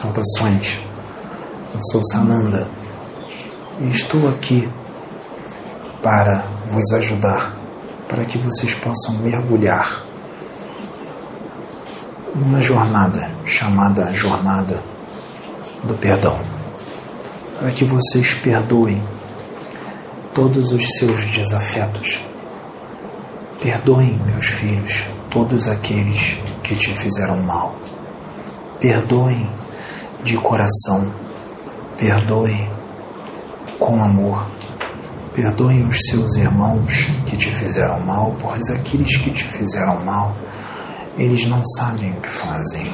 Saudações, eu sou Sananda e estou aqui para vos ajudar, para que vocês possam mergulhar numa jornada chamada Jornada do Perdão, para que vocês perdoem todos os seus desafetos. Perdoem, meus filhos, todos aqueles que te fizeram mal. Perdoem de coração. Perdoem com amor. Perdoem os seus irmãos que te fizeram mal, pois aqueles que te fizeram mal, eles não sabem o que fazem.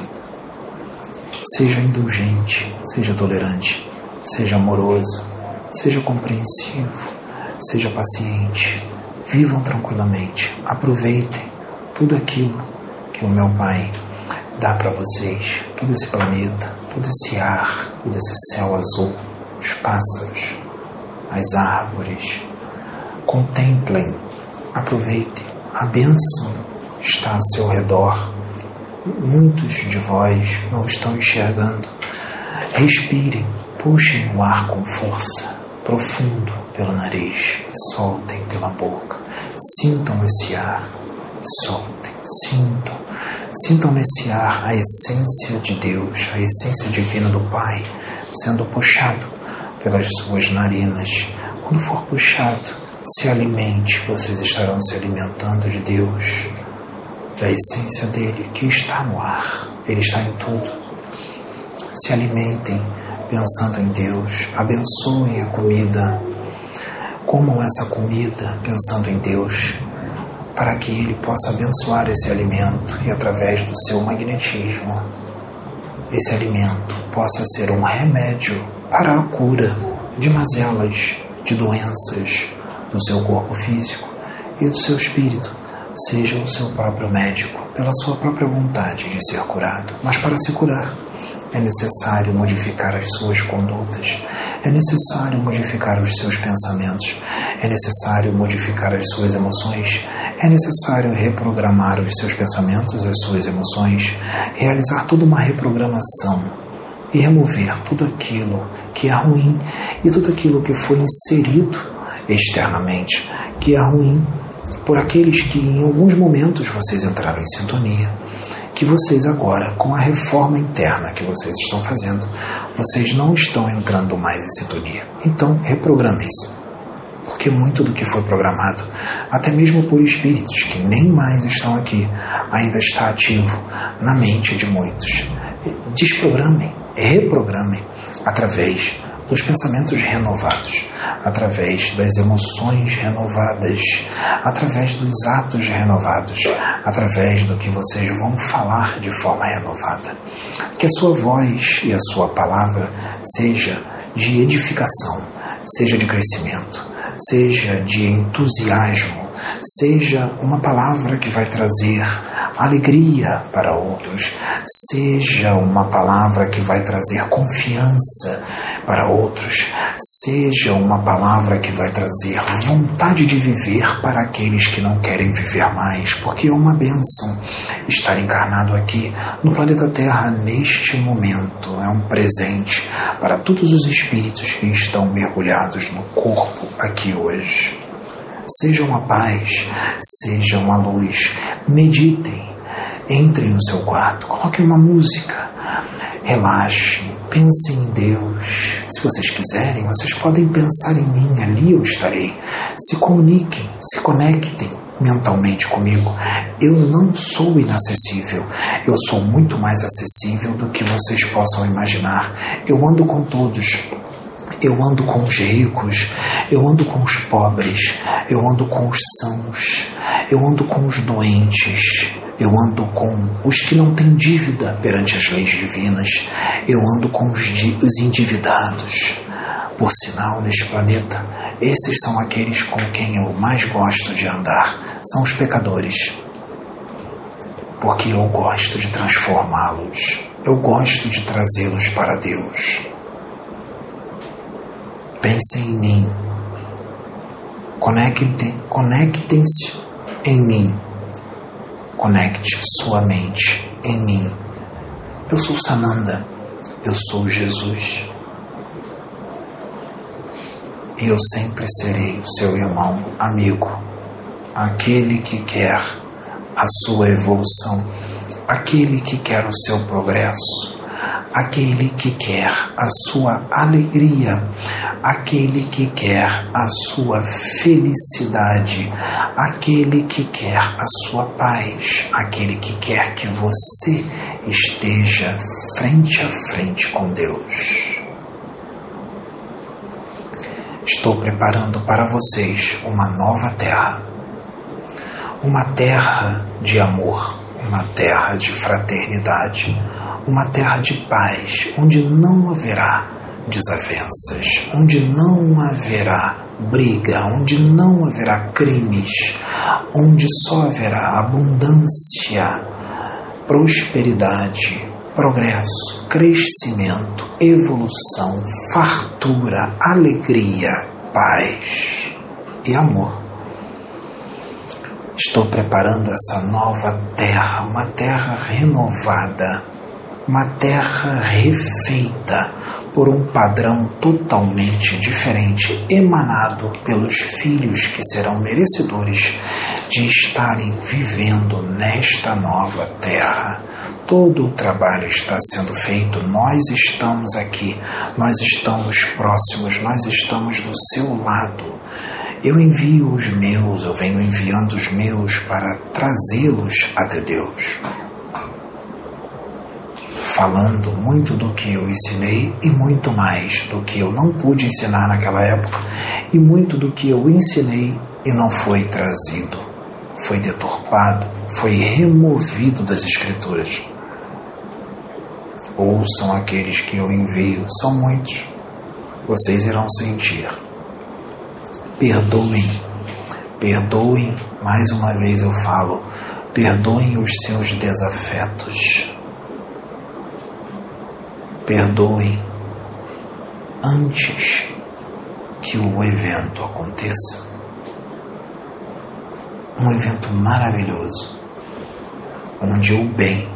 Seja indulgente, seja tolerante, seja amoroso, seja compreensivo, seja paciente. Vivam tranquilamente, aproveitem tudo aquilo que o meu Pai dá para vocês, todo esse planeta, todo esse ar, todo esse céu azul, os pássaros, as árvores. Contemplem, aproveitem, a bênção está ao seu redor. Muitos de vós não estão enxergando. Respirem, puxem o ar com força, profundo pelo nariz soltem pela boca. Sintam esse ar soltem, sintam. Sintam nesse ar a essência de Deus, a essência divina do Pai, sendo puxado pelas suas narinas. Quando for puxado, se alimente, vocês estarão se alimentando de Deus, da essência dele que está no ar, ele está em tudo. Se alimentem pensando em Deus, abençoem a comida, comam essa comida pensando em Deus para que ele possa abençoar esse alimento e, através do seu magnetismo, esse alimento possa ser um remédio para a cura de mazelas, de doenças do seu corpo físico e do seu espírito. Seja o seu próprio médico, pela sua própria vontade de ser curado, mas para se curar é necessário modificar as suas condutas, é necessário modificar os seus pensamentos, é necessário modificar as suas emoções, é necessário reprogramar os seus pensamentos, as suas emoções, realizar toda uma reprogramação e remover tudo aquilo que é ruim e tudo aquilo que foi inserido externamente, que é ruim por aqueles que em alguns momentos vocês entraram em sintonia que vocês agora, com a reforma interna que vocês estão fazendo, vocês não estão entrando mais em sintonia. Então, reprogramem-se. Porque muito do que foi programado, até mesmo por espíritos que nem mais estão aqui, ainda está ativo na mente de muitos. Desprogramem, reprogramem através dos pensamentos renovados, através das emoções renovadas, através dos atos renovados, através do que vocês vão falar de forma renovada. Que a sua voz e a sua palavra seja de edificação, seja de crescimento, seja de entusiasmo, seja uma palavra que vai trazer alegria para outros, seja uma palavra que vai trazer confiança para outros, seja uma palavra que vai trazer vontade de viver para aqueles que não querem viver mais, porque é uma benção estar encarnado aqui no planeta Terra neste momento, é um presente para todos os espíritos que estão mergulhados no corpo aqui hoje. Sejam a paz, sejam a luz, meditem, entrem no seu quarto, coloquem uma música, relaxem, pensem em Deus. Se vocês quiserem, vocês podem pensar em mim, ali eu estarei. Se comuniquem, se conectem mentalmente comigo. Eu não sou inacessível. Eu sou muito mais acessível do que vocês possam imaginar. Eu ando com todos. Eu ando com os ricos, eu ando com os pobres, eu ando com os sãos, eu ando com os doentes, eu ando com os que não têm dívida perante as leis divinas, eu ando com os, os endividados. Por sinal, neste planeta, esses são aqueles com quem eu mais gosto de andar, são os pecadores, porque eu gosto de transformá-los, eu gosto de trazê-los para Deus. Pensem em mim. Conectem-se conectem em mim. Conecte sua mente em mim. Eu sou Sananda. Eu sou Jesus. E eu sempre serei o seu irmão, amigo, aquele que quer a sua evolução, aquele que quer o seu progresso, aquele que quer a sua alegria, aquele que quer a sua felicidade, aquele que quer a sua paz, aquele que quer que você esteja frente a frente com Deus. Estou preparando para vocês uma nova terra, uma terra de amor, uma terra de fraternidade. Uma terra de paz, onde não haverá desavenças, onde não haverá briga, onde não haverá crimes, onde só haverá abundância, prosperidade, progresso, crescimento, evolução, fartura, alegria, paz e amor. Estou preparando essa nova terra, uma terra renovada uma terra refeita por um padrão totalmente diferente, emanado pelos filhos que serão merecedores de estarem vivendo nesta nova terra. Todo o trabalho está sendo feito, nós estamos aqui, nós estamos próximos, nós estamos do seu lado. Eu envio os meus, eu venho enviando os meus para trazê-los até Deus falando muito do que eu ensinei e muito mais do que eu não pude ensinar naquela época e muito do que eu ensinei e não foi trazido, foi deturpado, foi removido das Escrituras. Ouçam aqueles que eu envio, são muitos, vocês irão sentir. Perdoem, perdoem, mais uma vez eu falo, perdoem os seus desafetos perdoem antes que o evento aconteça. Um evento maravilhoso, onde o bem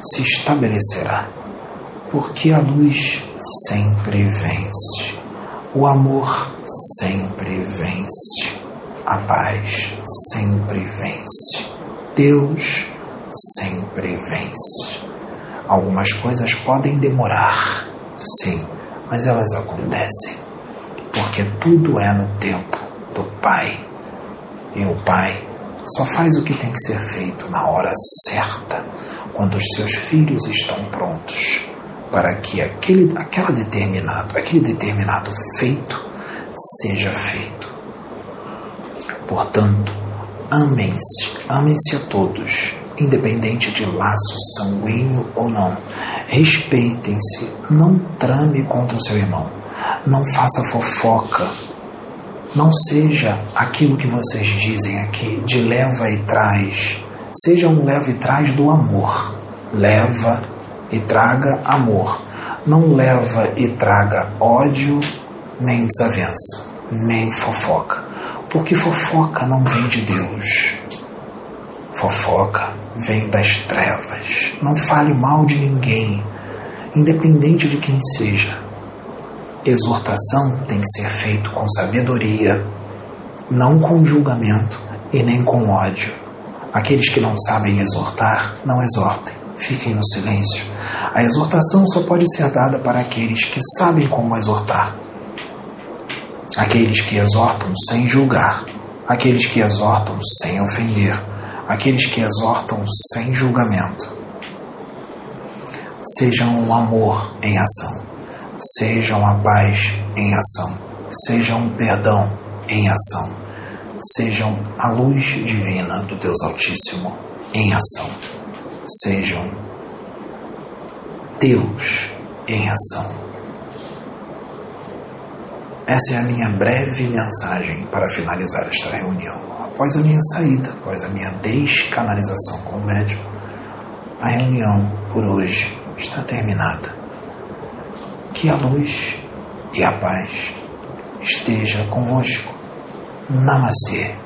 se estabelecerá, porque a luz sempre vence, o amor sempre vence, a paz sempre vence, Deus sempre vence. Algumas coisas podem demorar, sim, mas elas acontecem, porque tudo é no tempo do Pai. E o Pai só faz o que tem que ser feito na hora certa, quando os seus filhos estão prontos para que aquele, aquela determinado, aquele determinado feito seja feito. Portanto, amem-se, amem-se a todos independente de laço sanguíneo ou não. Respeitem-se, não trame contra o seu irmão, não faça fofoca, não seja aquilo que vocês dizem aqui de leva e traz, seja um leva e traz do amor. Leva e traga amor, não leva e traga ódio, nem desavença, nem fofoca, porque fofoca não vem de Deus. Fofoca vem das trevas. Não fale mal de ninguém, independente de quem seja. Exortação tem que ser feito com sabedoria, não com julgamento e nem com ódio. Aqueles que não sabem exortar, não exortem, fiquem no silêncio. A exortação só pode ser dada para aqueles que sabem como exortar. Aqueles que exortam sem julgar, aqueles que exortam sem ofender aqueles que exortam sem julgamento. Sejam o amor em ação, sejam a paz em ação, sejam o perdão em ação, sejam a luz divina do Deus Altíssimo em ação, sejam Deus em ação. Essa é a minha breve mensagem para finalizar esta reunião após a minha saída, após a minha descanalização com o médium, a reunião por hoje está terminada. Que a luz e a paz esteja convosco. Namastê.